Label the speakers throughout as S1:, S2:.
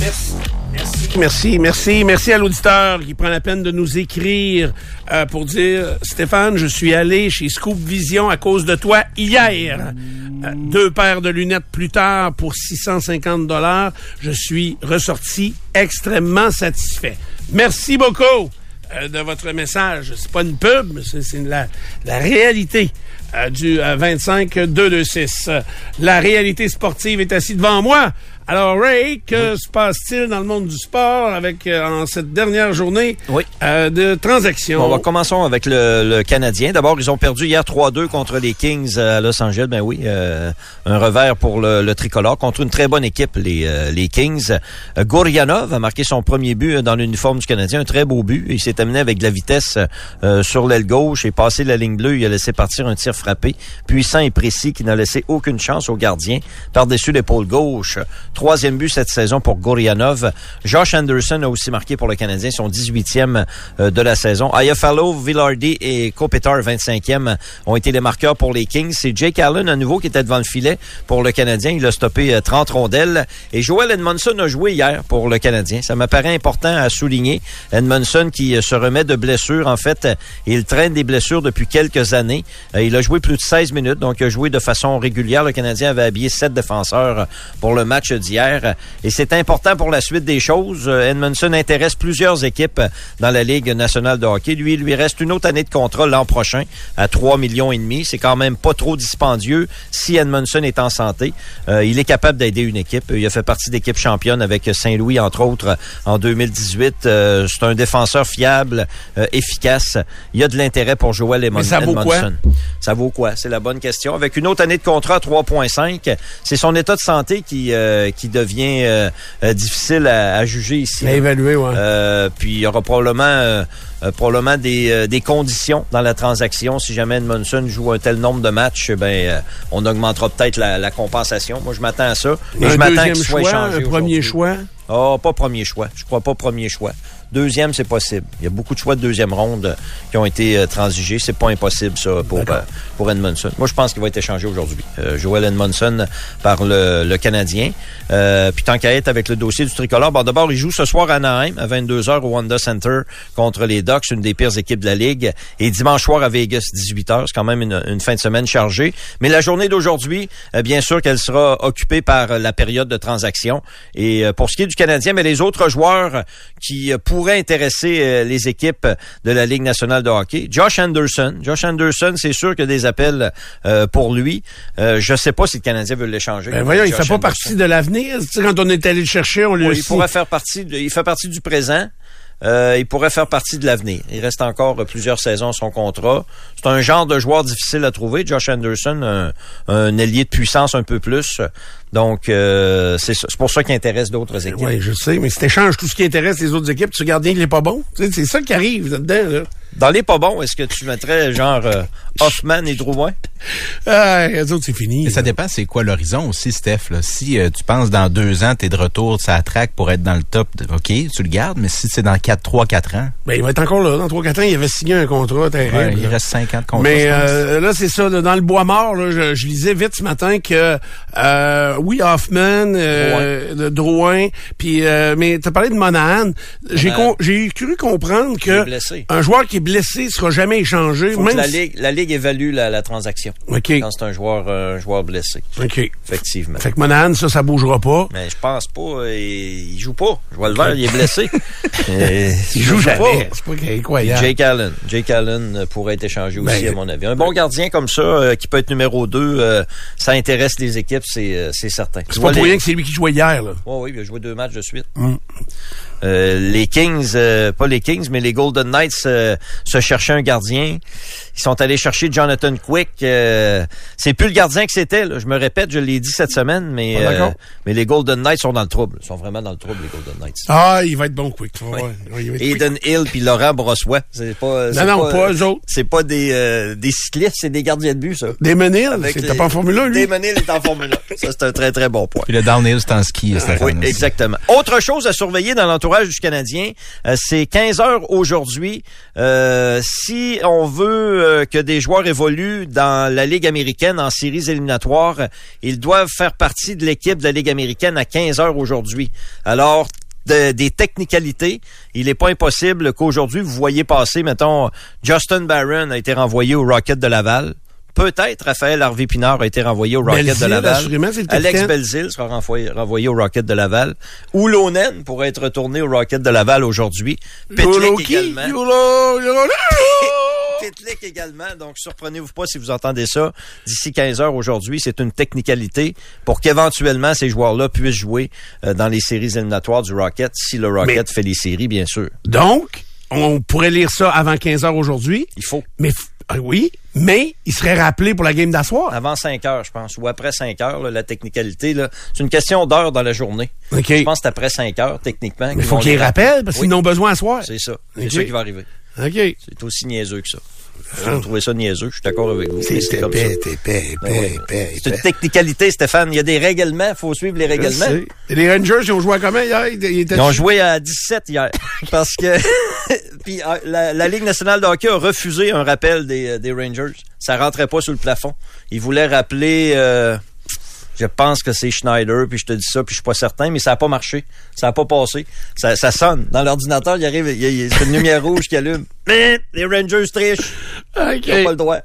S1: Merci. Merci, merci, merci à l'auditeur qui prend la peine de nous écrire euh, pour dire Stéphane, je suis allé chez Scoop Vision à cause de toi hier. Euh, deux paires de lunettes plus tard pour 650 dollars. Je suis ressorti extrêmement satisfait. Merci beaucoup euh, de votre message. C'est pas une pub, c'est la, la réalité. du 25-226. La réalité sportive est assise devant moi. Alors, Ray, que se passe-t-il dans le monde du sport avec euh, en cette dernière journée
S2: Oui.
S1: euh, de transactions?
S2: Bon, on va commençons avec le, le Canadien. D'abord, ils ont perdu hier 3-2 contre les Kings à Los Angeles. Ben oui, euh, un revers pour le, le tricolore contre une très bonne équipe, les, euh, les Kings. Euh, Gourianov a marqué son premier but dans l'uniforme du Canadien, un très beau but. Il s'est amené avec de la vitesse euh, sur l'aile gauche et passé la ligne bleue. Il a laissé partir un tir frappé, puissant et précis, qui n'a laissé aucune chance au gardien par-dessus l'épaule gauche. Troisième but cette saison pour Gourianov. Josh Anderson a aussi marqué pour le Canadien son 18e euh, de la saison. Ayafalo, Villardi et Kopitar, 25e, ont été les marqueurs pour les Kings. C'est Jake Allen à nouveau qui était devant le filet pour le Canadien. Il a stoppé euh, 30 rondelles. Et Joel Edmondson a joué hier pour le Canadien. Ça me paraît important à souligner. Edmondson qui euh, se remet de blessures. En fait, euh, il traîne des blessures depuis quelques années. Euh, Il a joué plus de 16 minutes, donc il a joué de façon régulière. Le Canadien avait habillé sept défenseurs pour le match d'hier. Et c'est important pour la suite des choses. Euh, Edmondson intéresse plusieurs équipes dans la Ligue nationale de hockey. Lui, il lui reste une autre année de contrat l'an prochain à 3 millions et demi. C'est quand même pas trop dispendieux si Edmondson est en santé. Euh, il est capable d'aider une équipe. Il a fait partie d'équipe championne avec Saint-Louis, entre autres, en 2018. Euh, c'est un défenseur fiable, euh, efficace. Il y a de l'intérêt pour Joel Edmond-
S1: Mais ça vaut quoi?
S2: Edmondson. Ça vaut quoi? C'est la bonne question. Avec une autre année de contrat à 3,5, c'est son état de santé qui, euh, qui devient euh, euh, difficile à, à juger ici.
S1: À évaluer, ouais.
S2: Euh, puis il y aura probablement, euh, probablement des, des conditions dans la transaction. Si jamais Edmondson joue un tel nombre de matchs, ben euh, on augmentera peut-être la, la compensation. Moi, je m'attends à ça. Et
S1: un
S2: je m'attends qu'il soit échangé
S1: un premier choix?
S2: Oh, pas premier choix. Je crois pas premier choix. Deuxième, c'est possible. Il y a beaucoup de choix de deuxième ronde euh, qui ont été euh, transigés. C'est pas impossible, ça, pour, euh, pour Edmondson. Moi, je pense qu'il va être échangé aujourd'hui. Euh, Joel Edmondson par le, le Canadien. Euh, puis tant qu'à être avec le dossier du tricolore, bon, d'abord, il joue ce soir à Anaheim à 22h au Wanda Center contre les Ducks, une des pires équipes de la Ligue. Et dimanche soir à Vegas, 18h. C'est quand même une, une fin de semaine chargée. Mais la journée d'aujourd'hui, bien sûr qu'elle sera occupée par la période de transaction. Et euh, pour ce qui est du Canadien, mais les autres joueurs qui euh, pourraient intéresser euh, les équipes de la Ligue nationale de hockey, Josh Anderson. Josh Anderson, c'est sûr qu'il y a des appels euh, pour lui. Euh, je sais pas si le Canadien veut l'échanger.
S1: Ben voyons, il fait pas
S2: Anderson.
S1: partie de l'avenir. Quand on est allé le chercher, on lui a
S2: Oui, il
S1: dit-
S2: pourrait faire partie. de- il fait partie du présent. Euh, il pourrait faire partie de l'avenir. Il reste encore euh, plusieurs saisons à son contrat. C'est un genre de joueur difficile à trouver. Josh Anderson, un, un ailier de puissance un peu plus. Donc, euh, c'est pour ça qu'il intéresse d'autres équipes.
S1: Oui, je sais, mais si t'échanges tout ce qui intéresse les autres équipes, tu gardes bien qu'il est pas bon. Tu c'est ça qui arrive là-dedans. Là.
S2: Dans les pas bons, est-ce que tu mettrais genre euh, Hoffman et Drouin?
S1: Ah, les autres, c'est fini.
S3: Mais ça dépend, c'est quoi l'horizon aussi, Steph. Là? Si euh, tu penses dans deux ans, tu es de retour, ça traque pour être dans le top, de- OK, tu le gardes, mais si c'est dans 4, 3, 4 ans,
S1: Ben, il va être encore là. Dans 3-4 ans, il avait signé un contrat terrible.
S3: ouais, il
S1: là.
S3: reste 50 contrats.
S1: Mais euh, là, c'est ça. là, dans le bois mort, là, je, je lisais vite ce matin que euh, oui, Hoffman, euh, de Drouin, puis euh, mais t'as parlé de Monahan. J'ai con- j'ai cru comprendre que
S2: blessé.
S1: un joueur qui est blessé sera jamais échangé.
S2: Faut que
S1: même
S2: la, Ligue, la Ligue évalue la, la transaction
S1: OK.
S2: quand c'est un joueur, euh, un joueur blessé,
S1: OK.
S2: effectivement.
S1: Fait que Monahan, ça, ça bougera pas.
S2: Mais je pense pas. euh, il joue pas. Je vois le vert, il est blessé. Euh,
S1: Il joue
S2: pas.
S1: jamais. C'est pas incroyable.
S2: Jake Allen. Jake Allen euh, pourrait être échangé aussi,
S1: Ben,
S2: à mon avis. Un bon gardien comme ça, qui peut être numéro 2, ça intéresse les équipes, c'est certain.
S1: C'est pas pour rien que c'est lui qui jouait hier. Là.
S2: Oui, oui, il a joué deux matchs de suite.
S1: Mm.
S2: Euh, les Kings, euh, pas les Kings, mais les Golden Knights euh, se cherchaient un gardien. Qui sont allés chercher Jonathan Quick. Euh, c'est plus le gardien que c'était. là. Je me répète, je l'ai dit cette semaine, mais
S1: Ah,
S2: euh, mais les Golden Knights sont dans le trouble. Ils sont vraiment dans le trouble, les Golden Knights.
S1: Ah, il va être bon, Quick. Ouais, ouais, il va être quick.
S2: Eden Hill puis Laurent Brossois. C'est pas. c'est
S1: Non, non, pas eux autres.
S2: C'est pas des euh, des cyclistes, c'est des gardiens de but, ça.
S1: Damon Hill,
S2: Avec
S1: c'était pas en Formule 1, lui?
S2: Damon Hill est en Formule 1. Ça, c'est un très, très bon point.
S3: Puis le downhill, c'est en ski, Stéphane.
S2: Oui,
S3: aussi.
S2: exactement. Autre chose à surveiller dans l'entourage du Canadien, euh, c'est 15 heures aujourd'hui. Euh, si on veut euh, que des joueurs évoluent dans la Ligue américaine en séries éliminatoires, ils doivent faire partie de l'équipe de la Ligue américaine à 15 heures aujourd'hui. Alors, de- des technicalités, il n'est pas impossible qu'aujourd'hui, vous voyez passer, mettons, Justin Barron a été renvoyé au Rocket de Laval. Peut-être Raphaël Harvey Pinard a été renvoyé au Rocket
S1: Belzile,
S2: de Laval. Alex. Belzile sera renvoyé, renvoyé au Rocket de Laval. Oulonen pourrait être retourné au Rocket de Laval aujourd'hui.
S1: Qui?
S2: également.
S1: Yolo, yolo, yolo.
S2: Également. Donc, surprenez-vous pas si vous entendez ça d'ici 15 heures aujourd'hui. C'est une technicalité pour qu'éventuellement ces joueurs-là puissent jouer euh, dans les séries éliminatoires du Rocket, si le Rocket fait les séries, bien sûr.
S1: Donc, on pourrait lire ça avant 15 heures aujourd'hui.
S2: Il faut.
S1: Mais, ah oui, mais il serait rappelé pour la game d'asseoir.
S2: Avant 5 heures, je pense, ou après 5 heures, là, la technicalité, c'est une question d'heure dans la journée. Je pense que c'est après 5 heures, techniquement.
S1: Il faut qu'il les rappelle parce qu'ils n'ont besoin à soir.
S2: C'est ça. C'est
S1: Ok.
S2: ça qui va arriver.
S1: OK.
S2: C'est aussi niaiseux que ça. Vous trouvez ça niaiseux, je suis d'accord avec vous.
S1: C'est
S2: comme ça.
S1: épais, c'est épais,
S2: Ben
S1: épais, épais,
S2: C'est une
S1: épais.
S2: technicalité, Stéphane. Il y a des règlements, il faut suivre les règlements.
S1: Et les Rangers, ils ont joué à combien hier? Ils, ils étaient
S2: Ils ont joué à 17 hier. Parce que puis euh, la, la Ligue nationale de hockey a refusé un rappel des, euh, des Rangers. Ça rentrait pas sous le plafond. Ils voulaient rappeler euh, je pense que c'est Schneider, puis je te dis ça, puis je suis pas certain, mais ça a pas marché. Ça a pas passé. Ça, sonne. Dans l'ordinateur, il arrive, il c'est une lumière rouge qui allume. Mais les Rangers trichent.
S1: OK.
S2: Ils n'ont pas le droit.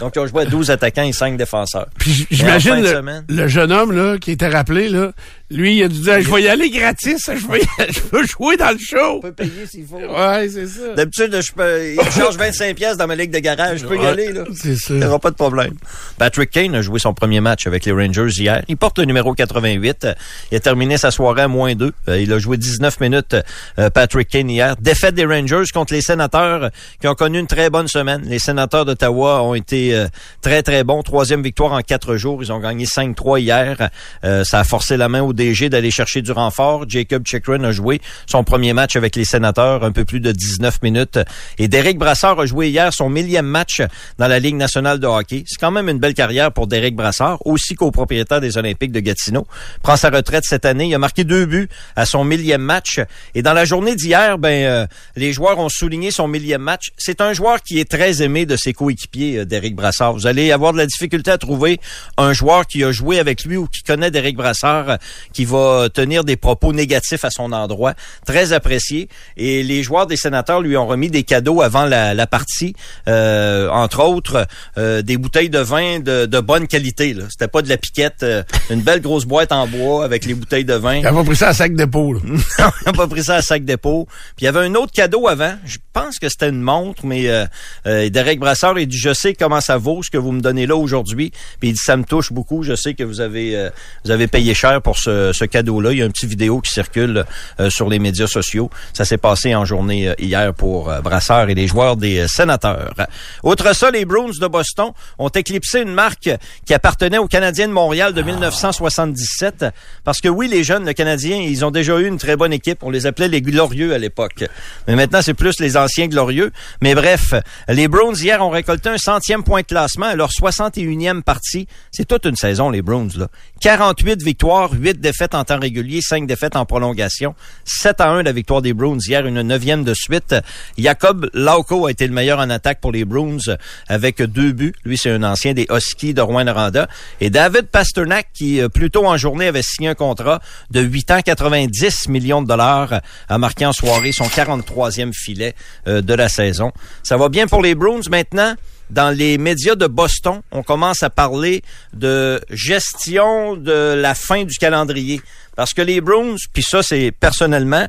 S2: Donc, ils ont joué à 12 attaquants et 5 défenseurs.
S1: Puis j'imagine le,
S2: semaine-
S1: le jeune homme là qui était rappelé là, lui il a dû dire je vais y aller gratis, je vais, y- je veux jouer dans le show.
S2: On peut payer s'il faut.
S1: Ouais, c'est ça.
S2: D'habitude, je peux, il charge 25 pièces dans ma ligue de garage. Je peux y aller, là.
S1: C'est ça.
S2: Il n'y aura pas de problème. Patrick Kane a joué son premier match avec les Rangers hier. Il porte le numéro 88. Euh, Il a terminé sa soirée à moins 2. Il a joué 19 minutes, euh, Patrick Kane, hier. Défaite des Rangers contre les sénateurs euh, qui ont connu une très bonne semaine. Les sénateurs d'Ottawa ont été euh, très, très bons. Troisième victoire en quatre jours. Ils ont gagné 5-3 hier. Euh, ça a forcé la main au DG d'aller chercher du renfort. Jacob Chikrin a joué son premier match avec les sénateurs, un peu plus de 19 minutes. Et Derek Brassard a joué hier son millième match dans la Ligue nationale de hockey. C'est quand même une belle carrière pour Derek Brassard, aussi copropriétaire des Olympiques de Gatineau. Prend sa retraite cette année. Il a marqué deux buts à son millième match. Et dans la journée d'hier, ben euh, les joueurs ont souligné son millième match. C'est un joueur qui est très aimé de ses coéquipiers, euh, Derek Brassard. Vous allez avoir de la difficulté à trouver un joueur qui a joué avec lui ou qui connaît Derek Brassard, euh, qui va tenir des propos négatifs à son endroit. Très apprécié. Et les joueurs des sénateurs lui ont remis des cadeaux avant la, la partie, euh, entre autres euh, des bouteilles de vin de, de bonne qualité. là. C'était pas de la piquette, euh, une belle grosse boîte en bois avec les bouteilles de vin.
S1: Il a pas pris ça à sac d'épaule.
S2: Non, il n'a pas pris ça à sac dépôt. Puis il y avait un autre cadeau avant. Je pense que c'était une montre, mais euh, euh, Derek Brassard, il dit Je sais comment ça vaut ce que vous me donnez là aujourd'hui. Puis il dit Ça me touche beaucoup. Je sais que vous avez euh, vous avez payé cher pour ce, cadeau-là. Il y a un petit vidéo qui circule sur les médias sociaux. Ça s'est passé en journée hier pour Brassard et les joueurs des sénateurs. Autre ça, les Bruins de Boston ont éclipsé une marque qui appartenait aux Canadiens de Montréal de 1977. Parce que oui, les jeunes, le Canadien, ils ont déjà eu une très bonne équipe. On les appelait les glorieux à l'époque. Mais maintenant, c'est plus les anciens glorieux. Mais bref, les Browns hier ont récolté un centième point de classement à leur 61e partie. C'est toute une saison, les Browns, là. 48 victoires, 8 défaites en temps régulier, 5 défaites en prolongation. 7 à 1 la victoire des Browns hier, une neuvième de suite. Jacob Lauco a été le meilleur en attaque pour les Browns avec deux buts. Lui, c'est un ancien des Huskies de Rouen-Noranda. Et David Pasternak, qui euh, plus tôt en journée avait signé un contrat de 8 ans, 90 millions de dollars, a marqué en soirée son 43e filet euh, de la saison. Ça va bien pour les Browns maintenant. Dans les médias de Boston, on commence à parler de gestion de la fin du calendrier. Parce que les Browns, puis ça c'est personnellement,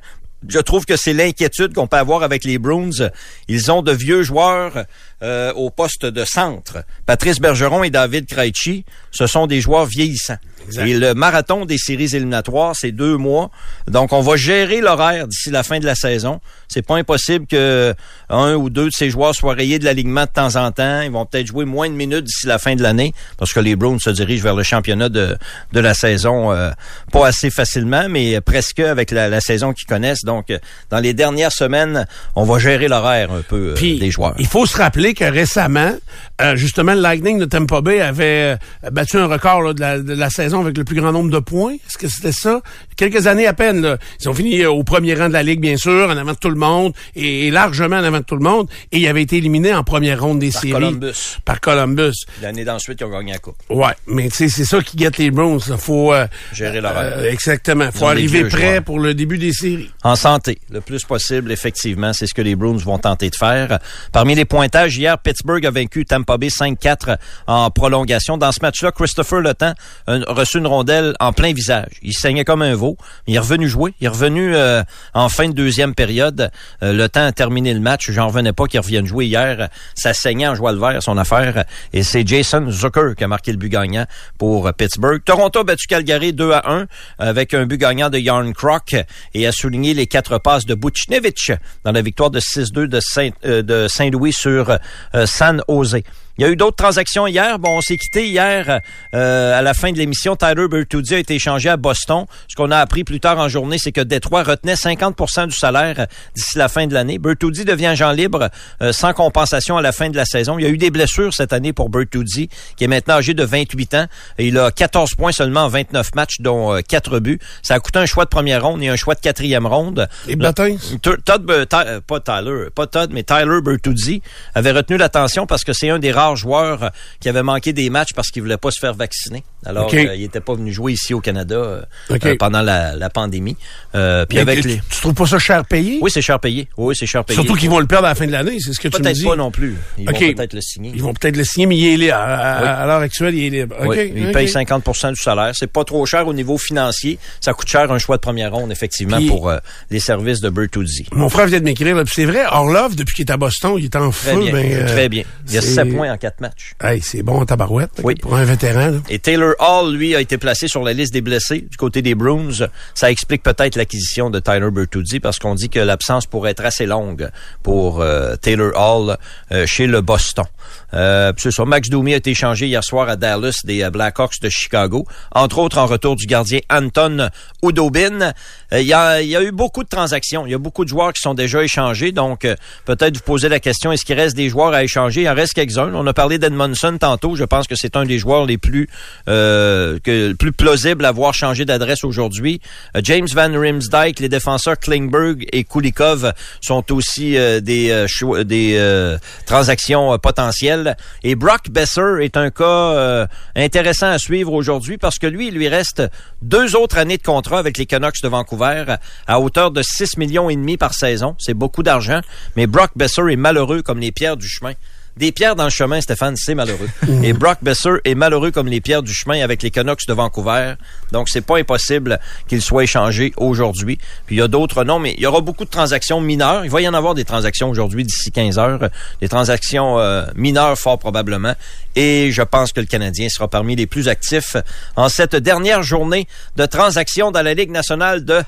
S2: je trouve que c'est l'inquiétude qu'on peut avoir avec les Bruins. Ils ont de vieux joueurs euh, au poste de centre. Patrice Bergeron et David Krejci, ce sont des joueurs vieillissants. Et le marathon des séries éliminatoires, c'est deux mois. Donc, on va gérer l'horaire d'ici la fin de la saison. C'est pas impossible que un ou deux de ces joueurs soient rayés de l'alignement de temps en temps. Ils vont peut-être jouer moins de minutes d'ici la fin de l'année parce que les Browns se dirigent vers le championnat de, de la saison euh, pas assez facilement, mais presque avec la, la saison qu'ils connaissent. Donc, euh, dans les dernières semaines, on va gérer l'horaire un peu euh,
S1: Puis,
S2: des joueurs.
S1: Il faut se rappeler que récemment, euh, justement, le Lightning de Tampa Bay avait euh, battu un record là, de, la, de la saison avec le plus grand nombre de points. Est-ce que c'était ça? Quelques années à peine. Là. Ils ont fini euh, au premier rang de la Ligue, bien sûr, en avant de tout le monde, et, et largement en avant de tout le monde. Et ils avaient été éliminés en première ronde des
S2: Par
S1: séries.
S2: Columbus.
S1: Par Columbus.
S2: L'année d'ensuite, ils ont gagné la coupe.
S1: Ouais, mais tu sais, c'est ça qui guette les Browns. Il faut... euh,
S2: Gérer l'horaire.
S1: euh, exactement. Faut arriver prêt
S2: joueurs.
S1: pour le début des séries.
S2: En santé, le plus possible, effectivement, c'est ce que les Bruins vont tenter de faire. Parmi les pointages, hier, Pittsburgh a vaincu Tampa Bay 5-4 en prolongation. Dans ce match-là, Christopher Le Temps a reçu une rondelle en plein visage. Il saignait comme un veau. Il est revenu jouer. Il est revenu euh, en fin de deuxième période. Euh, le Temps a terminé le match. J'en revenais pas qu'il revienne jouer hier. Ça saignait en joie le vert, son affaire. Et c'est Jason Zucker qui a marqué le but gagnant pour Pittsburgh. Toronto a battu Calgary 2 à 1 avec un but gagnant de Yarn Croc et a souligné les quatre passes de Buchnevich dans la victoire de 6-2 de Saint, euh, de Saint-Louis sur San Jose. Il y a eu d'autres transactions hier. Bon, on s'est quitté hier euh, à la fin de l'émission. Tyler Bertuzzi a été échangé à Boston. Ce qu'on a appris plus tard en journée, c'est que Détroit retenait 50% du salaire d'ici la fin de l'année. Bertuzzi devient agent libre euh, sans compensation à la fin de la saison. Il y a eu des blessures cette année pour Bertuzzi, qui est maintenant âgé de 28 ans. Et il a 14 points seulement en 29 matchs, dont euh, 4 buts. Ça a coûté un choix de première ronde et un choix de quatrième ronde.
S1: Les bâtins.
S2: T- Todd, euh, pas Tyler, pas Todd, mais Tyler Bertuzzi avait retenu l'attention parce que c'est un des rares joueurs euh, qui avait manqué des matchs parce qu'il voulait pas se faire vacciner. Alors,
S1: OK.
S2: euh, il était pas venu jouer ici au Canada euh, euh, pendant la, la pandémie. Euh, puis avec
S1: tu,
S2: les...
S1: tu trouves pas ça cher payé?
S2: Oui, c'est cher payé. Oui, c'est cher payé.
S1: Surtout qu'ils vont le perdre à la fin de l'année, c'est ce que tu me
S2: Peut-être
S1: dis.
S2: pas non plus. Ils vont peut-être le signer.
S1: Ils vont peut-être le signer, mais il est libre. À, à-
S2: Oui.
S1: à l'heure actuelle, il est libre.
S2: Oui, il paye 50% du salaire. C'est pas trop cher au niveau financier. Ça coûte cher un choix de première ronde, effectivement,
S1: Puis-
S2: pour les services de Bertuzzi.
S1: Mon frère vient de m'écrire, c'est vrai, Orlov, depuis qu'il est à Boston, il est en
S2: Très
S1: feu.
S2: bien.
S1: ben,
S2: Très bien. Il y a
S1: c'est-
S2: 7 points en 4 matchs.
S1: Hey, c'est bon en tabarouette,
S2: Oui.
S1: pour un vétéran. Là.
S2: Et Taylor Hall, lui, a été placé sur la liste des blessés du côté des Bruins. Ça explique peut-être l'acquisition de Tyler Bertuzzi parce qu'on dit que l'absence pourrait être assez longue pour euh, Taylor Hall euh, chez le Boston. Euh, ça. Max Domi a été échangé hier soir à Dallas des euh, Blackhawks de Chicago, entre autres en retour du gardien Anton Udobin. Il y, a, y a eu beaucoup de transactions. Il y a beaucoup de joueurs qui sont déjà échangés. Donc, peut-être vous poser la question, est-ce qu'il reste des joueurs à échanger? Il en reste quelques-uns. On a parlé d'Edmondson tantôt. Je pense que c'est un des joueurs les plus euh, que, plus plausible à voir changer d'adresse aujourd'hui. Euh, James Van Rimsdijk, les défenseurs Klingberg et Kulikov sont aussi euh, des, euh, transactions potentielles. Et Brock Besser est un cas intéressant à suivre aujourd'hui parce que lui, il lui reste deux autres années de contrat avec les Canucks de Vancouver à hauteur de 6 millions et demi par saison. C'est beaucoup d'argent, mais Brock Besser est malheureux comme les pierres du chemin. Des pierres dans le chemin, Stéphane, c'est malheureux. Et Brock Besser est malheureux comme les pierres du chemin avec les Canucks de Vancouver. Donc, c'est pas impossible qu'il soit échangé aujourd'hui. Puis, il y a d'autres noms, mais il y aura beaucoup de transactions mineures. Il va y en avoir des transactions aujourd'hui d'ici 15 heures. Des transactions euh, mineures, fort probablement. Et je pense que le Canadien sera parmi les plus actifs en cette dernière journée de transactions dans la Ligue nationale de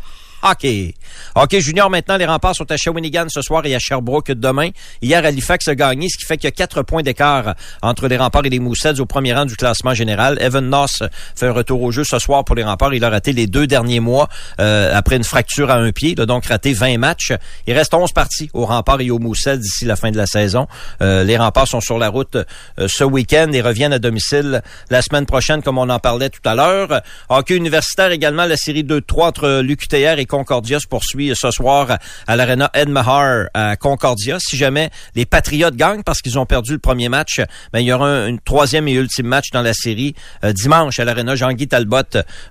S2: hockey. Hockey junior, maintenant, les remparts sont à Shawinigan ce soir et à Sherbrooke demain. Hier, Halifax a gagné, ce qui fait qu'il y a quatre points d'écart entre les remparts et les Moussets au premier rang du classement général. Evan Noss fait un retour au jeu ce soir pour les remparts. Il a raté les deux derniers mois euh, après une fracture à un pied. Il a donc raté 20 matchs. Il reste 11 parties aux remparts et aux Moussets d'ici la fin de la saison. Euh, les remparts sont sur la route euh, ce week-end et reviennent à domicile la semaine prochaine, comme on en parlait tout à l'heure. Hockey universitaire également, la série 2-3 entre l'UQTR et Concordia se poursuit ce soir à l'Arena Ed Mahar à Concordia. Si jamais les Patriotes gagnent parce qu'ils ont perdu le premier match, ben, il y aura un, troisième et ultime match dans la série euh, dimanche à l'Arena Jean-Guy Talbot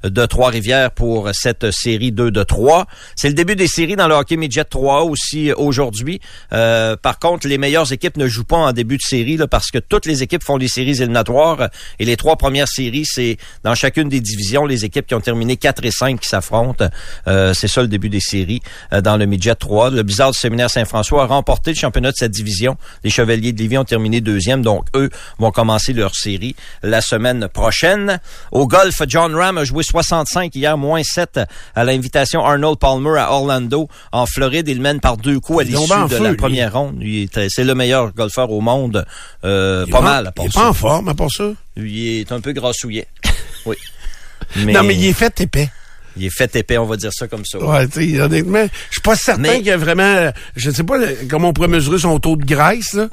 S2: de Trois-Rivières pour cette série 2 de 3. C'est le début des séries dans le hockey midget 3 aussi aujourd'hui. Euh, par contre, les meilleures équipes ne jouent pas en début de série là, parce que toutes les équipes font les séries éliminatoires et les trois premières séries, c'est dans chacune des divisions les équipes qui ont terminé 4 et 5 qui s'affrontent. Euh, ça le début des séries euh, dans le Midget 3. Le Bizarre du Séminaire Saint-François a remporté le championnat de cette division. Les Chevaliers de Lévis ont terminé deuxième, donc eux vont commencer leur série la semaine prochaine. Au golf, John Ram a joué 65 hier, moins 7 à l'invitation Arnold Palmer à Orlando, en Floride. Il mène par deux coups à l'issue de
S1: feu,
S2: la première ronde. Lui, C'est le meilleur golfeur au monde. Euh, pas mal, à
S1: Il est
S2: part
S1: pas en forme, à part ça?
S2: Il est un peu grassouillet. oui.
S1: Non, mais il est fait épais.
S2: Il est fait épais, on va dire ça comme ça.
S1: Ouais, tu sais, honnêtement, je suis pas certain
S2: Mais-
S1: qu'il y a vraiment, je sais pas comment on pourrait mesurer son taux de graisse, là.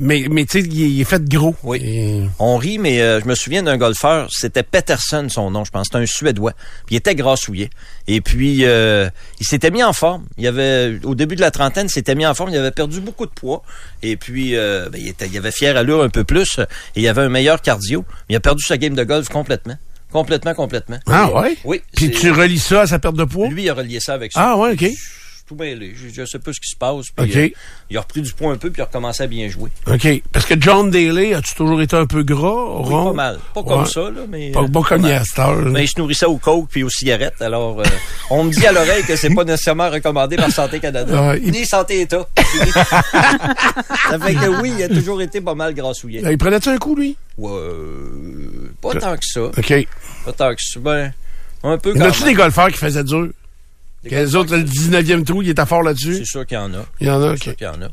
S1: Mais, mais tu sais, il, est- il est fait gros.
S2: Oui.
S1: Et-
S2: On rit, mais euh, je me souviens d'un golfeur, c'était Peterson son nom, je pense, c'était un Suédois. Puis il était grassouillet. Et puis euh, il s'était mis en forme. Il avait au début de la trentaine, il s'était mis en forme. Il avait perdu beaucoup de poids. Et puis euh, ben, il, était, il avait fière allure un peu plus. Et il avait un meilleur cardio. Il a perdu sa game de golf complètement, complètement, complètement.
S1: Ah ouais?
S2: Oui.
S1: Puis tu relis ça à sa perte de poids?
S2: Lui, il a relié ça avec ça.
S1: Ah ouais, OK.
S2: Tout mêlé. Je, je sais pas ce qui se passe. Puis, euh, il a repris du poids un peu, puis il a recommencé à bien jouer.
S1: OK. Parce que John Daly, as-tu toujours été un peu gras,
S2: Oui,
S1: rond?
S2: pas mal. Pas comme ça, là, mais.
S1: Pas,
S2: euh,
S1: pas comme il y.
S2: Mais il se nourrissait au coke puis aux cigarettes. Alors, euh, on me dit à l'oreille que c'est pas nécessairement recommandé par Santé Canada.
S1: Ouais, il-
S2: Ni Santé État. ça fait que oui, il a toujours été pas mal grassouillet.
S1: Il prenait-tu un coup, lui?
S2: Ouais, euh, pas tant que ça.
S1: OK.
S2: Pas tant que ça. Ben, un peu
S1: Y
S2: quand
S1: en a-tu des golfeurs qui faisaient dur? Les autres, le 19e trou, il était fort
S2: C'est
S1: là-dessus?
S2: sûr qu'il y en a.
S1: Il y en a,
S2: C'est
S1: OK.
S2: sûr qu'il y en a.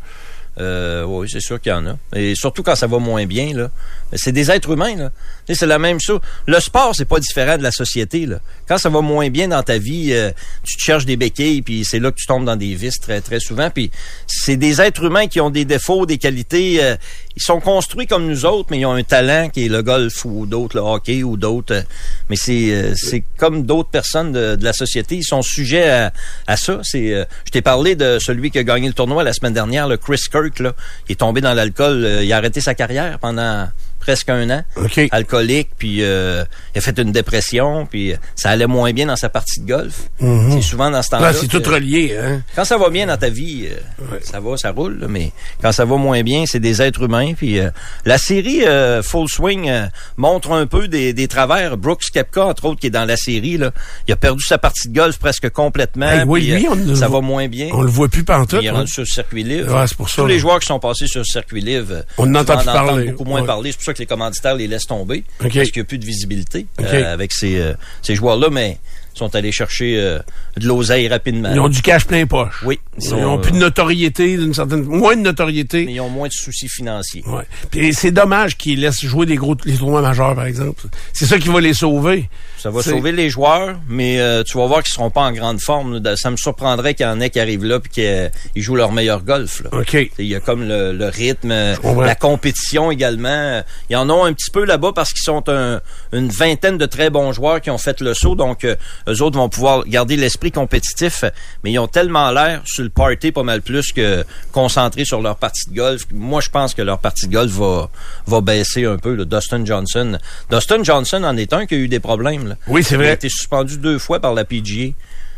S2: Euh, oui, c'est sûr qu'il y en a. Et surtout quand ça va moins bien, là. Mais C'est des êtres humains, là. C'est la même chose. Le sport, c'est pas différent de la société, là. Quand ça va moins bien dans ta vie, euh, tu te cherches des béquilles, puis c'est là que tu tombes dans des vices très, très souvent. Puis c'est des êtres humains qui ont des défauts, des qualités. euh, ils sont construits comme nous autres, mais ils ont un talent qui est le golf ou d'autres, le hockey ou d'autres. euh, mais c'est euh, c'est comme d'autres personnes de, de la société. Ils sont sujets à, à ça. C'est, euh, je t'ai parlé de celui qui a gagné le tournoi la semaine dernière, le Chris Kirk. Là. Il est tombé dans l'alcool. il a arrêté sa carrière pendant presque un an. Alcoolique, puis euh, il a fait une dépression, puis euh, ça allait moins bien dans sa partie de golf. C'est souvent dans ce temps-là.
S1: Là, c'est tout relié, hein?
S2: quand ça va bien dans ta vie, euh, ça va, ça roule, là, mais quand ça va moins bien, c'est des êtres humains. Puis euh, la série euh, Full Swing montre un peu des, des travers. Brooks Kepka, entre autres, qui est dans la série, là, il a perdu sa partie de golf presque complètement.
S1: Hey, oui,
S2: puis, euh,
S1: on le
S2: ça
S1: voit-
S2: va moins bien.
S1: On le voit plus pantoute.
S2: Il est
S1: hein?
S2: rendu sur le circuit livre.
S1: Ouais, c'est pour ça,
S2: Tous les joueurs qui sont passés sur le circuit livre, euh,
S1: On en entend
S2: tu
S1: plus
S2: vas en entendre
S1: parler.
S2: beaucoup moins
S1: Ouais.
S2: parler. C'est pour ça que les commanditaires les laissent tomber. Parce qu'il n'y a plus de visibilité euh, avec ces, euh, ces joueurs-là, mais sont allés chercher euh, de l'oseille rapidement.
S1: Ils ont du cash plein poche.
S2: Oui.
S1: Ils ont
S2: euh,
S1: plus de notoriété, d'une certaine, moins de notoriété.
S2: mais ils ont moins de soucis financiers.
S1: Ouais. Puis c'est dommage qu'ils laissent jouer des gros les tournois majeurs, par exemple. C'est ça qui va les sauver.
S2: Ça va sauver les joueurs, mais euh, tu vas voir qu'ils seront pas en grande forme. là. Ça me surprendrait qu'il y en ait qui arrivent là puis qu'ils jouent leur meilleur golf. là.
S1: OK.
S2: Il y a comme le, le rythme, euh, la compétition également. Il y en a un petit peu là-bas parce qu'ils sont un- une vingtaine de très bons joueurs qui ont fait le saut. Donc, euh, eux autres vont pouvoir garder l'esprit compétitif, mais ils ont tellement l'air sur le party pas mal plus que concentrés sur leur partie de golf. Moi, je pense que leur partie de golf va, va baisser un peu. là. Dustin Johnson. Dustin Johnson en est un qui a eu des problèmes. là.
S1: Oui, c'est
S2: Il a
S1: vrai.
S2: été suspendu deux fois par la PGA.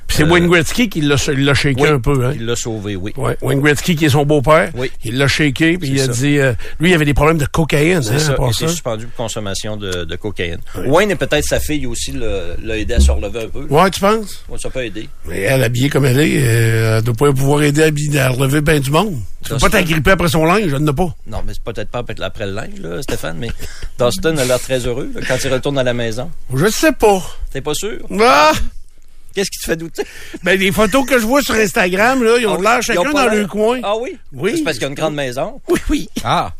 S1: Puis c'est
S2: Euh,
S1: Wayne Gretzky qui l'a l'a shaké
S2: Oui,
S1: un peu, hein?
S2: Il l'a sauvé, oui.
S1: Ouais, Wayne Gretzky qui est son beau-père.
S2: Oui.
S1: Il l'a shaké puis il a
S2: ça.
S1: dit euh, lui il avait des problèmes de cocaïne,
S2: C'est
S1: hein,
S2: ça, il était suspendu pour consommation de, de cocaïne. Wayne et peut-être sa fille aussi l'a aidé à se relever un peu.
S1: Ouais, tu penses?
S2: Ouais, ça peut aider.
S1: Mais elle habillée comme elle est, euh, elle doit pas pouvoir aider à, à relever bien du monde. Tu peux pas t'agripper après son linge, je ne pas.
S2: Non, mais c'est peut-être pas après le linge, là, Stéphane, mais Dustin a l'air très heureux là, quand il retourne à la maison.
S1: Je sais pas.
S2: T'es pas sûr?
S1: Ah!
S2: Qu'est-ce qui te fait douter?
S1: Ben, les photos que je vois sur Instagram, là, ils ont
S2: Ah oui,
S1: l'air
S2: ils
S1: chacun dans leur coin.
S2: Ah oui?
S1: Oui.
S2: C'est parce qu'il y a une grande maison.
S1: Oui, oui.
S3: Ah,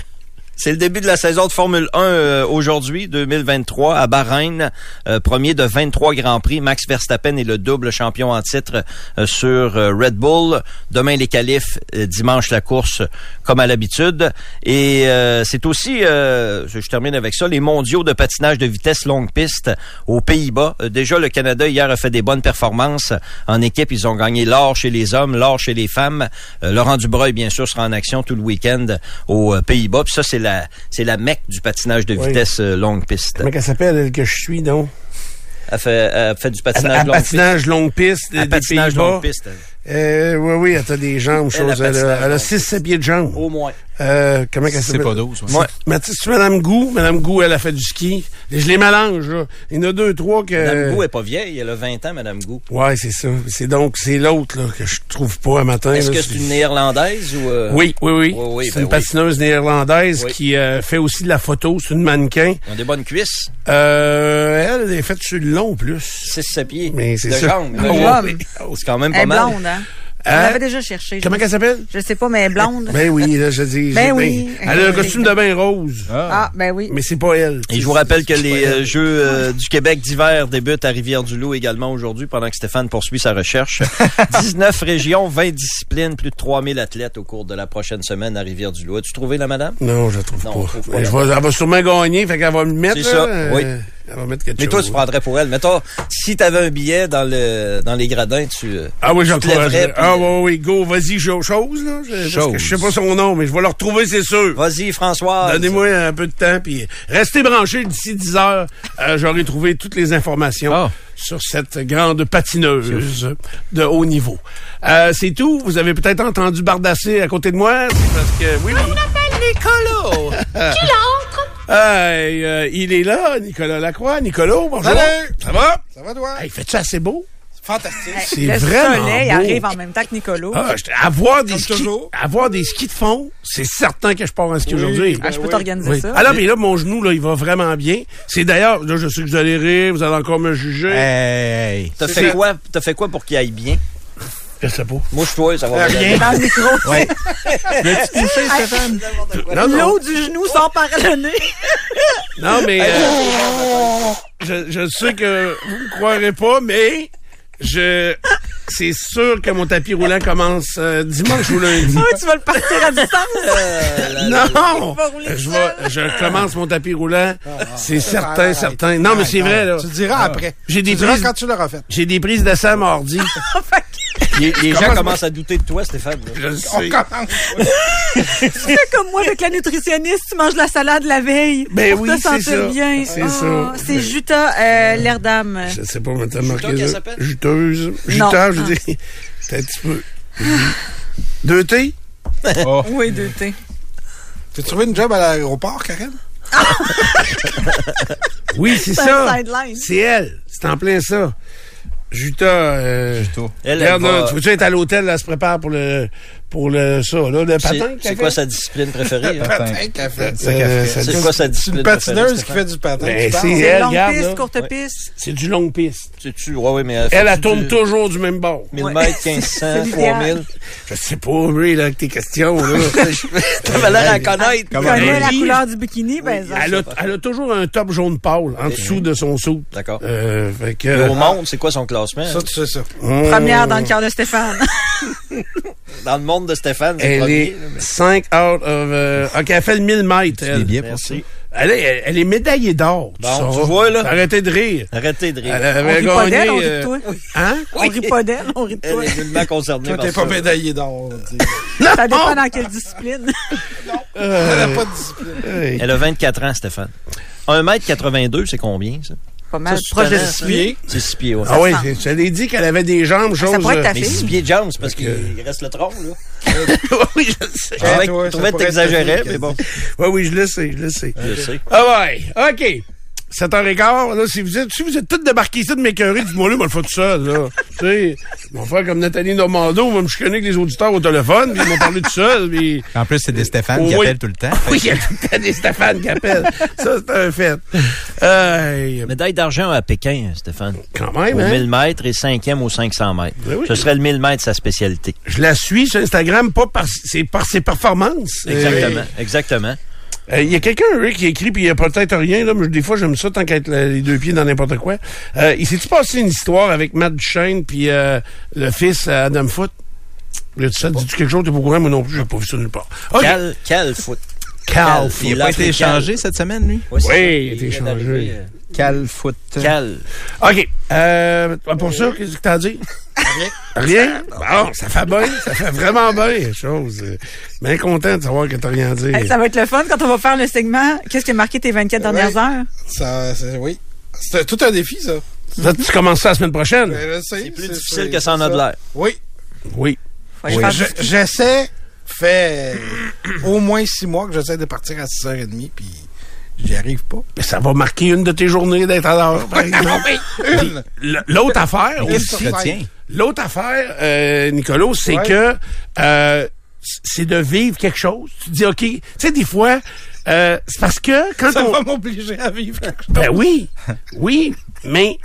S2: C'est le début de la saison de Formule 1 euh, aujourd'hui, 2023, à Bahreïn. Euh, premier de 23 Grands Prix. Max Verstappen est le double champion en titre euh, sur euh, Red Bull. Demain, les qualifs. euh, dimanche, la course, comme à l'habitude. Et c'est aussi, je termine avec ça, les mondiaux de patinage de vitesse longue piste aux Pays-Bas. Déjà, le Canada, hier, a fait des bonnes performances. En équipe, ils ont gagné l'or chez les hommes, l'or chez les femmes. Laurent Dubreuil, bien sûr, sera en action tout le week-end aux Pays-Bas. Ça, c'est la, c'est la mecque du patinage de
S1: Oui.
S2: vitesse euh, longue piste.
S1: Comment elle s'appelle, elle que je suis, donc?
S2: Elle fait, elle fait du
S1: À,
S2: patinage longue
S1: patinage longue piste.
S2: À
S1: des
S2: patinage longue piste.
S1: Euh, oui, oui, elle a des jambes,
S2: Elle,
S1: chose.
S2: elle
S1: Elle, a,
S2: patinage
S1: elle a
S2: longue
S1: 6-7 pieds de jambes.
S2: Au moins.
S1: Euh, comment elle
S3: C'est
S1: s'appelle?
S3: pas dose. ouais.
S2: Moi,
S1: Mathis, c'est Madame Gou. Madame Gou, elle a fait du ski. Et je les mélange, là. Il y en a deux, trois que...
S2: Madame Gou est pas vieille, elle a 20 ans, Madame Gou.
S1: Ouais, c'est ça. C'est donc, c'est l'autre, là, que je trouve pas à matin.
S2: Est-ce que c'est une néerlandaise ou... euh,
S1: Oui, oui, oui.
S2: Oui, oui,
S1: c'est
S2: ben
S1: une
S2: oui.
S1: patineuse néerlandaise
S2: Oui.
S1: qui euh, fait aussi de la photo. C'est une mannequin.
S2: Ils ont des bonnes cuisses.
S1: Euh, elle, elle est faite sur le long, plus.
S2: 6-7 pieds.
S1: Mais c'est ça.
S2: jambes.
S1: Ah,
S2: jambes.
S1: ouais.
S2: C'est quand même
S4: Elle
S2: pas
S4: est
S2: mal.
S4: blonde, hein?
S1: Hein?
S4: On l'avait déjà cherché.
S1: Comment qu'elle s'appelle?
S4: je sais pas, mais elle est blonde.
S1: Ben oui, là, je dis.
S4: Ben oui.
S1: Elle a un costume de bain rose.
S4: Ah, ben oui.
S1: Mais c'est pas elle.
S2: Et je vous rappelle que les euh, Jeux euh, du Québec d'hiver débutent à Rivière-du-Loup également aujourd'hui, pendant que Stéphane poursuit sa recherche. 19 régions, 20 disciplines, plus de 3000 athlètes au cours de la prochaine semaine à Rivière-du-Loup. As-tu trouvé la madame?
S1: Non, je la trouve pas. je vais- elle va sûrement gagner, fait qu'elle va me mettre.
S2: C'est ça,
S1: euh,
S2: oui.
S1: Elle va mettre quelque
S2: Mais toi, tu prendrais pour elle. Mais toi, si t'avais un billet dans le dans les gradins, tu... euh,
S1: Ah oui,
S2: tu lèverais, puis,
S1: Ah oui, oui, go, vas-y, cho- chose, là. Je, parce
S3: Chose.
S1: que je sais pas son nom, mais je vais le retrouver, c'est sûr.
S2: Vas-y, François.
S1: Donnez-moi un peu de temps, puis restez branchés d'ici 10 heures. Euh, J'aurai trouvé toutes les informations
S3: Ah.
S1: sur cette grande patineuse de haut niveau. Euh, c'est tout. Vous avez peut-être entendu bardasser à côté de moi. C'est parce que... Oui, oui. Nicolas! Qui l'entre? il est là, Nicolas Lacroix. Nicolas, bonjour.
S5: Salut!
S1: Ça va?
S5: Ça va, toi?
S1: Hey, fais-tu assez beau?
S5: Fantastique.
S1: C'est
S4: le
S1: vraiment
S4: soleil
S1: beau.
S4: arrive en même temps que Nicolas.
S1: Ah, je- avoir des skis, avoir des skis de fond, c'est certain que je pars en ski aujourd'hui.
S4: Ah, je peux
S5: oui.
S4: t'organiser
S1: Oui.
S4: ça.
S1: Alors, mais là, mon genou, là, il va vraiment bien. C'est d'ailleurs, là, je sais que vous allez rire, vous allez encore me juger.
S3: Hey.
S2: T'as fait quoi? T'as fait quoi pour qu'il aille bien?
S1: Je sais pas.
S2: Mouche-toi, ça va
S5: Rien.
S2: bien.
S4: Dans le micro.
S3: Ouais. Veux-tu toucher, Stéphane?
S1: Non, non,
S4: L'eau du genou sort par le nez.
S1: non, mais euh, je, je sais que vous me croirez pas, mais je, c'est sûr que mon tapis roulant commence euh, dimanche ou lundi.
S4: Ah, tu vas le partir à distance.
S2: Euh,
S1: Non! Je, vais, je commence mon tappi roulant. C'est certain, certain. Non, mais c'est vrai, là.
S5: Tu le diras après.
S1: J'ai des
S5: Tu diras
S1: prises,
S5: quand tu l'auras fait.
S1: j'ai des prises de sang mardi.
S2: Les, les gens commencent à douter de toi, Stéphane. là.
S1: Je le
S5: On
S1: sais.
S5: commence.
S4: Fais comme moi avec la nutritionniste, tu manges la salade la veille.
S1: Ben
S4: pour
S1: oui,
S4: te
S1: c'est
S4: sentir
S1: ça.
S4: bien.
S1: C'est
S4: Ah,
S1: ça.
S4: C'est Juta, euh, l'air d'âme.
S1: Je sais pas, mais t'as
S2: Juta,
S1: marqué
S2: qu'elle
S1: ça.
S2: s'appelle?
S1: Juteuse. Juteur, je
S4: Ah.
S1: dis. C'est un petit peu. Deux T?
S3: Oh.
S4: Oui, deux thés.
S5: T'as trouvé une job à l'aéroport, Karen?
S1: Oui, c'est ça. C'est elle. C'est en plein ça. Juta, euh,
S2: Elle, elle
S1: regarde, là,
S2: va-
S1: tu veux-tu être à l'hôtel, là, elle se prépare pour le, pour le, ça, là, le
S2: C'est-
S1: patin?
S2: C'est quoi sa discipline préférée? hein?
S3: Patin.
S1: Euh,
S2: C'est quoi sa
S5: C'est
S2: discipline
S5: une
S2: préférée,
S5: patineuse qui fait du patin.
S1: Ben, c'est elle.
S4: C'est longue
S1: regarde,
S4: piste,
S1: là.
S4: courte
S2: Ouais.
S4: piste.
S1: C'est du longue piste.
S2: Ouais, mais elle,
S1: Elle, tourne
S2: du
S1: toujours du même bord.
S2: 1000
S4: Ouais.
S2: mètres, 1500,
S4: C'est l'idéal.
S2: 3000.
S1: Je sais pas, oui, là, avec tes questions, là.
S2: T'avais l'air à connaître.
S3: Comment
S4: la couleur du bikini, ben, ça.
S1: elle, a, toujours un top jaune pâle en dessous de son sou.
S2: D'accord.
S1: Euh,
S2: Au monde, c'est quoi son classement?
S5: Ça, tu sais ça.
S1: Hum,
S4: Première dans le cœur de Stéphane.
S2: Dans le monde de Stéphane,
S1: Elle
S2: premier.
S1: est
S2: là, mais-
S1: 5 out of... euh, OK, elle fait le 1000 mètres, elle.
S3: ça.
S2: Merci.
S1: Elle est, elle, elle est médaillée d'or.
S2: Bon,
S1: sauras.
S2: tu vois, là.
S1: Arrêtez de rire.
S2: Arrêtez de rire.
S1: Elle
S4: On rit pas d'elle,
S1: gagné...
S4: on rit de
S1: euh,
S4: toi.
S1: Hein?
S4: On rit pas d'elle, on rit de
S2: Elle
S4: toi.
S2: est nullement concernée
S5: Toi,
S2: par
S5: t'es
S2: ça.
S5: pas médaillé d'or.
S4: Ça dépend dans quelle discipline.
S5: Elle a pas de discipline.
S2: Elle a 24 ans, Stéphane. 1m82, c'est combien, ça?
S4: Pas mal. Proche de six pieds.
S2: C'est 6 pieds, ouais.
S1: Ah oui, je l'ai dit qu'elle avait des jambes, chose...
S4: ça pourrait être ta
S1: euh,
S2: Mais
S4: fille.
S2: 6 pieds de jambes, parce qu'il reste le tronc, là.
S1: oui, je le sais.
S2: Je trouvais, que t'exagérais, mais bon,
S1: Oui, oui, je le sais, je le sais.
S2: je sais.
S1: Ah ouais, OK. 7h15, là, si vous êtes, si vous êtes tous débarqués ici de m'écœurer, dites-moi là, moi le faire tout seul, là. tu sais, vont faire comme Nathalie Normando, on va me chicaner avec les auditeurs au téléphone, puis ils vont parler tout seul, puis...
S3: En plus, c'est des Stéphane
S1: Au
S3: qui appellent tout le temps.
S1: Oui, il y a tout le temps des Stéphane qui appellent. Ça, c'est un fait. Euh,
S2: Médaille d'argent à Pékin, Stéphane.
S1: quand
S2: Au
S1: même, hein?
S2: 1000 mètres et cinquième au 500 mètres.
S1: Ben oui.
S2: Ce serait le 1000 mètres sa spécialité.
S1: Je la suis sur Instagram, pas par, c'est par ses performances.
S2: Exactement, exactement.
S1: Euh, Il y a quelqu'un, Rick, qui écrit, puis il y a peut-être rien, là, mais des fois, j'aime ça tant qu'être les deux pieds dans n'importe quoi. Euh, il s'est-tu passé une histoire avec Matt Duchesne, puis euh, le fils Adam Foot? Là, tu sais, dis-tu quelque chose? T'es pas au courant? Moi non plus, j'ai pas vu ça nulle part. OK.
S2: Cal, Cal foot.
S1: Cal.
S2: Il
S3: Il
S2: a
S3: a pas été
S2: Cal.
S3: échangé cette semaine, lui?
S2: Oui, c'est
S1: Oui,
S2: ça.
S1: il a été échangé.
S2: euh,
S3: Cal Foot.
S2: Cal.
S1: OK. Euh, pour ça, qu'est-ce que t'as à Rien? Bon, ça fait bien. Ça fait vraiment bien, chose. Euh, Bien content de savoir que t'as rien à dire.
S4: Hey, ça va être le fun quand on va faire le segment. Qu'est-ce qui a marqué tes 24 dernières heures?
S5: Ça, c'est- oui. C'est tout un défi, ça.
S1: Ça, tu commences ça la semaine prochaine?
S5: Ben,
S2: C'est plus
S5: c'est-
S2: difficile
S5: c'est-
S2: que ça en a de l'air.
S5: Oui.
S1: Oui.
S5: Oui. J'essaie fait au moins six mois que j'essaie de partir à 6h30, puis j'y arrive pas.
S1: Mais ça va marquer une de tes journées d'être à l'heure! L- L'autre affaire aussi,
S3: Ça
S1: l'autre affaire, euh, Nicolas, c'est
S5: Ouais.
S1: que euh, c'est de vivre quelque chose. Tu dis, OK, tu sais, des fois, euh, c'est parce que quand
S5: Ça
S1: on...
S5: va m'obliger à vivre quelque chose.
S1: Ben oui, oui, mais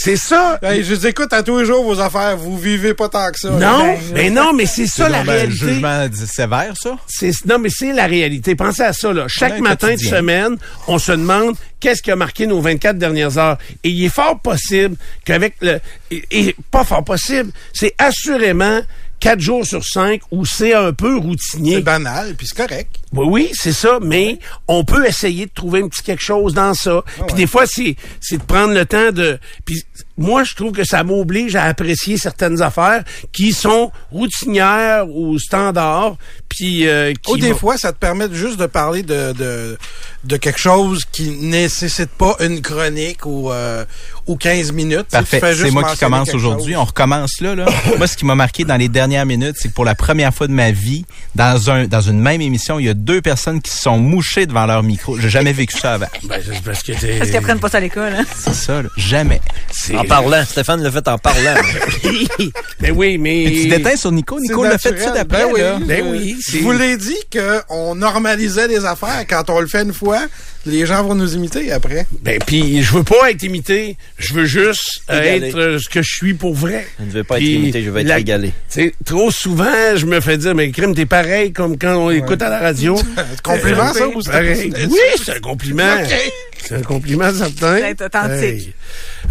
S1: c'est ça?
S5: Hey, je vous écoute à tous les jours vos affaires. Vous vivez pas tant que ça.
S1: Non,
S5: là.
S1: mais non, mais c'est ça la
S3: Ben,
S1: réalité.
S3: jugement d- sévère, ça?
S1: C'est, non, mais c'est la réalité. Pensez à ça, là. Chaque
S3: Ouais,
S1: matin de semaine, on se demande qu'est-ce qui a marqué nos 24 dernières heures. Et il est fort possible qu'avec le, et, et pas fort possible, c'est assurément quatre jours sur cinq où c'est un peu
S5: C'est
S1: routinier.
S5: banal, puis c'est correct.
S1: Oui, oui, c'est ça, mais on peut essayer de trouver un petit quelque chose dans ça. Puis
S5: ouais.
S1: des fois, c'est, c'est de prendre le temps de... Puis moi, je trouve que ça m'oblige à apprécier certaines affaires qui sont routinières ou standards, puis euh, qui...
S5: Ou des
S1: vont-
S5: fois, ça te permet juste de parler de, de, de quelque chose qui nécessite pas une chronique ou, euh, ou 15 minutes.
S3: Parfait. C'est moi qui commence aujourd'hui. On recommence là, là. moi, ce qui m'a marqué dans les dernières minutes, c'est que pour la première fois de ma vie, dans un dans une même émission, il y a deux personnes qui se sont mouchées devant leur micro. J'ai jamais vécu ça avant.
S1: Ben, c'est parce que t'es...
S4: Parce qu'ils apprennent pas ça à l'école. Hein?
S3: C'est ça, là. Jamais.
S1: c'est-
S2: En parlant. Stéphane l'a fait en parlant.
S1: ben oui, mais...
S3: Et tu déteins sur Nico. Nico l'a fait ça d'après,
S5: Ben oui.
S3: là.
S1: Ben oui, c'est...
S5: Je vous l'ai dit qu'on normalisait les affaires. Quand on le fait une fois, les gens vont nous imiter après.
S1: Ben, puis je veux pas être imité, je veux juste
S2: Égalé.
S1: être euh, ce que je suis pour vrai.
S2: Je ne veux pas être imité, je veux être
S1: la-
S2: égalé.
S1: Tu sais, trop souvent, je me fais dire, mais crime, t'es pareil comme quand on écoute à la radio.
S5: C'est compliment, ça, ou c'est-
S1: Pareil.
S5: c'est-
S1: Oui, c'est un compliment.
S5: OK.
S1: C'est un compliment certain.
S4: D'être authentique.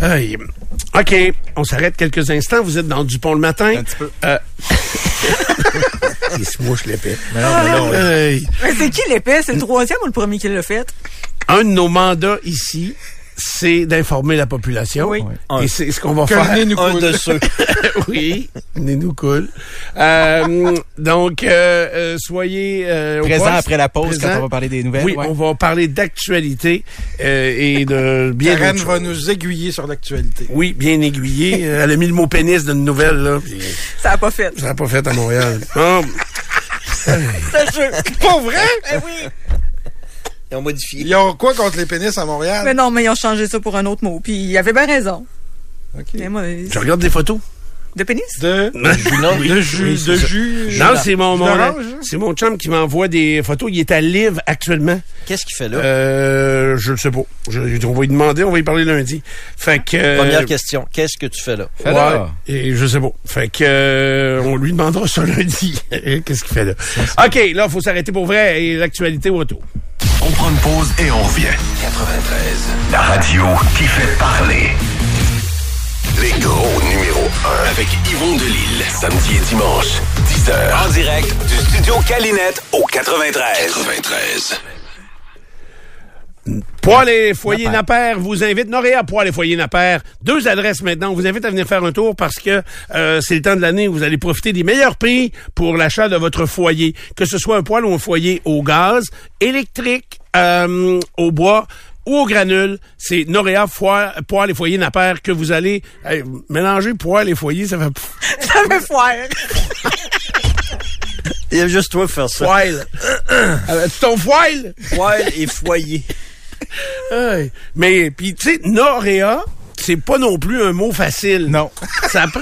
S1: Hey. Hey. OK, on s'arrête quelques instants. Vous êtes dans Dupont le matin.
S3: Un petit peu.
S1: Euh... Il se mouche l'épée.
S3: Mais non, mais non,
S1: Hey.
S4: Mais c'est qui l'épée? C'est le troisième ou le premier qui l'a fait?
S1: Un de nos mandats ici, c'est d'informer la population.
S4: Oui.
S1: Et c'est ce qu'on va
S5: Que
S1: faire.
S5: le nez nous
S2: Un
S5: coule.
S2: de ceux.
S1: oui, venez nous cool. Euh, donc, euh, euh, soyez euh, au
S3: Présent
S1: poste.
S3: après la pause,
S1: Présent.
S3: quand on va parler des nouvelles.
S1: Oui,
S3: ouais.
S1: on va parler d'actualité euh, et de bien
S5: Karen va
S1: choses.
S5: nous aiguiller sur l'actualité.
S1: Oui, bien aiguillé. Euh, Elle a mis le mot pénis dans une nouvelle, là.
S4: Ça a pas fait.
S1: Ça n'a pas fait à Montréal. Bon,
S4: C'est sûr.
S5: Pas vrai?
S4: Ben oui.
S2: Ils ont modifié.
S5: Ils ont quoi contre les pénis à Montréal?
S4: Mais non, mais ils ont changé ça pour un autre mot. Puis il avait bien raison.
S5: OK.
S4: Mais moi,
S1: je regarde des photos.
S4: de pénis?
S5: De,
S1: Non,
S5: de jus, de jus.
S1: Non, c'est mon, mon
S5: hein?
S1: c'est mon chum qui m'envoie des photos. Il est à Live actuellement.
S2: Qu'est-ce qu'il fait là?
S1: Euh, je le sais pas. Je, on va lui demander, on va y parler lundi. Fait que euh,
S2: Première question. Qu'est-ce que tu fais là?
S3: Fais là.
S1: Ouais, et je sais pas. Fait que euh, on lui demandera ça lundi. Qu'est-ce qu'il fait là? OK, là, il faut s'arrêter pour vrai et l'actualité au retour.
S6: On prend une pause et on revient. 93. La radio qui fait parler. Les gros numéros 1 avec Yvon Delille. Samedi et dimanche, 10h.
S7: En direct du studio Calinette au 93.
S6: 93.
S1: Poil et Foyer Napper vous invite. Noréa Poil et Foyer Napper. Deux adresses maintenant. On vous invite à venir faire un tour parce que euh, c'est le temps de l'année où vous allez profiter des meilleurs prix pour l'achat de votre foyer. Que ce soit un poêle ou un foyer au gaz, électrique, euh, au bois ou au granule, c'est Noréa Foire- Poil et Foyer que vous allez mélanger poêle et foyer, ça fait
S4: Ça fait foire.
S2: Il y a juste toi pour faire ça.
S1: poêle. Euh, ton foile?
S2: Poêle et foyer.
S1: Mais puis tu sais, Noréa, c'est pas non plus un mot facile.
S3: Non.
S1: Ça prend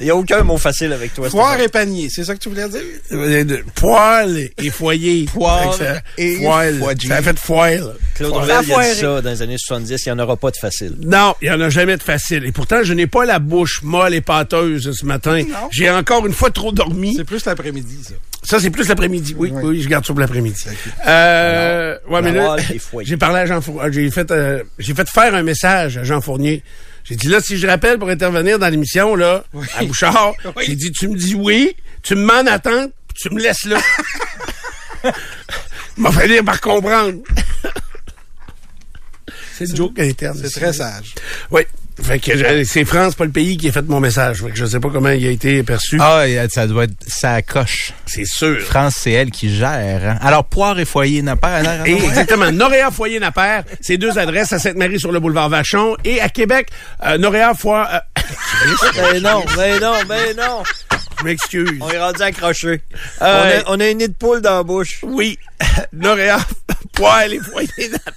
S2: Il n'y a aucun mot facile avec toi.
S5: Foire
S2: Stéphane.
S5: et panier, c'est ça que tu voulais dire?
S1: Euh, poêle et foyer. Ça-
S3: et
S1: foile.
S3: foyer.
S1: Ça a fait foile.
S2: Claude. Rouvel, il a dit ça dans les années 70. Il n'y en aura pas de facile.
S1: Non, il y en a jamais de facile. Et pourtant, je n'ai pas la bouche molle et pâteuse ce matin. J'ai encore une fois trop dormi.
S5: C'est plus l'après-midi, ça.
S1: Ça, c'est plus l'après-midi. Oui,
S5: Oui.
S1: oui, je garde ça pour l'après-midi. Euh, ouais, mais là,
S2: poêle et foyer.
S1: j'ai parlé à Jean Fournier. J'ai fait, euh, j'ai fait faire un message à Jean Fournier. J'ai dit, là, si je rappelle pour intervenir dans l'émission, là, à Bouchard,
S5: Oui.
S1: j'ai dit, tu me dis oui, tu me m'en attends, puis tu me laisses là. m'a fallu par comprendre. c'est une joke interne.
S5: C'est très sage.
S1: Oui. Fait que je- c'est France, pas le pays qui a fait mon message. Fait que je sais pas comment il a été perçu.
S3: Ah, ça doit être ça coche.
S1: C'est sûr.
S3: France, c'est elle qui gère. hein. Alors, poire et foyer n'a pas.
S1: Et exactement. Noréa Foyer Napper, c'est deux adresses à Sainte-Marie sur le boulevard Vachon et à Québec, euh, Noréa Foire. euh,
S2: Mais non, mais non, mais non.
S1: Je m'excuse.
S2: On est rendu accroché.
S1: Euh,
S2: on, a, on a une nid de poule dans la bouche.
S1: Oui. Noréa, poêle et foyer nappeur.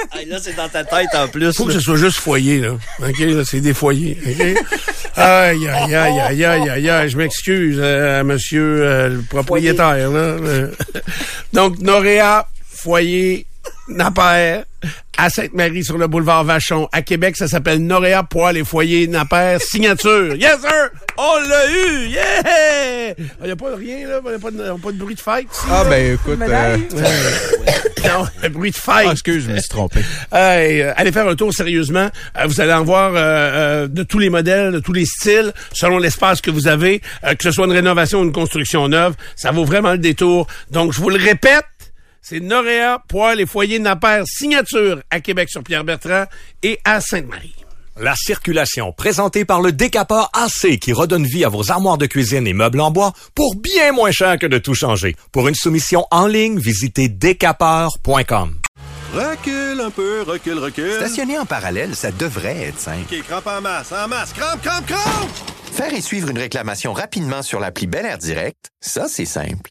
S2: Hey, là, c'est dans ta tête en plus.
S1: Faut que
S2: là.
S1: ce soit juste foyer, là. OK, là, c'est des foyers. OK? Aïe, aïe, aïe, aïe, aïe, aïe, aïe. Je m'excuse, euh, à monsieur euh, le propriétaire, là. Donc, Noréa, foyer, Napper, à Sainte-Marie sur le boulevard Vachon. À Québec, ça s'appelle Noréa Poil et Foyer Napper Signature. Yes, sir! On l'a eu! Yeah! Il n'y a pas de rien, là? Il n'y a pas de, pas de bruit de fête ici?
S3: Ah,
S1: là?
S3: ben, écoute, euh,
S1: Non, le bruit de fête.
S3: ah, excuse, je me suis trompé.
S1: Hey, euh, allez faire un tour sérieusement. Euh, vous allez en voir euh, euh, de tous les modèles, de tous les styles, selon l'espace que vous avez, que ce soit une rénovation ou une construction neuve. Ça vaut vraiment le détour. Donc, je vous le répète, c'est Noréa, Poil et Foyer Napper, signature à Québec sur Pierre-Bertrand et à Sainte-Marie.
S8: La circulation, présentée par le décapeur AC qui redonne vie à vos armoires de cuisine et meubles en bois pour bien moins cher que de tout changer. Pour une soumission en ligne, visitez décapeur.com.
S9: Recule un peu, recule, recule.
S10: Stationner en parallèle, ça devrait être simple.
S9: OK, crampe en masse, en masse, crampe, crampe, crampe!
S10: Faire et suivre une réclamation rapidement sur l'appli Bel Air Direct, ça, c'est simple.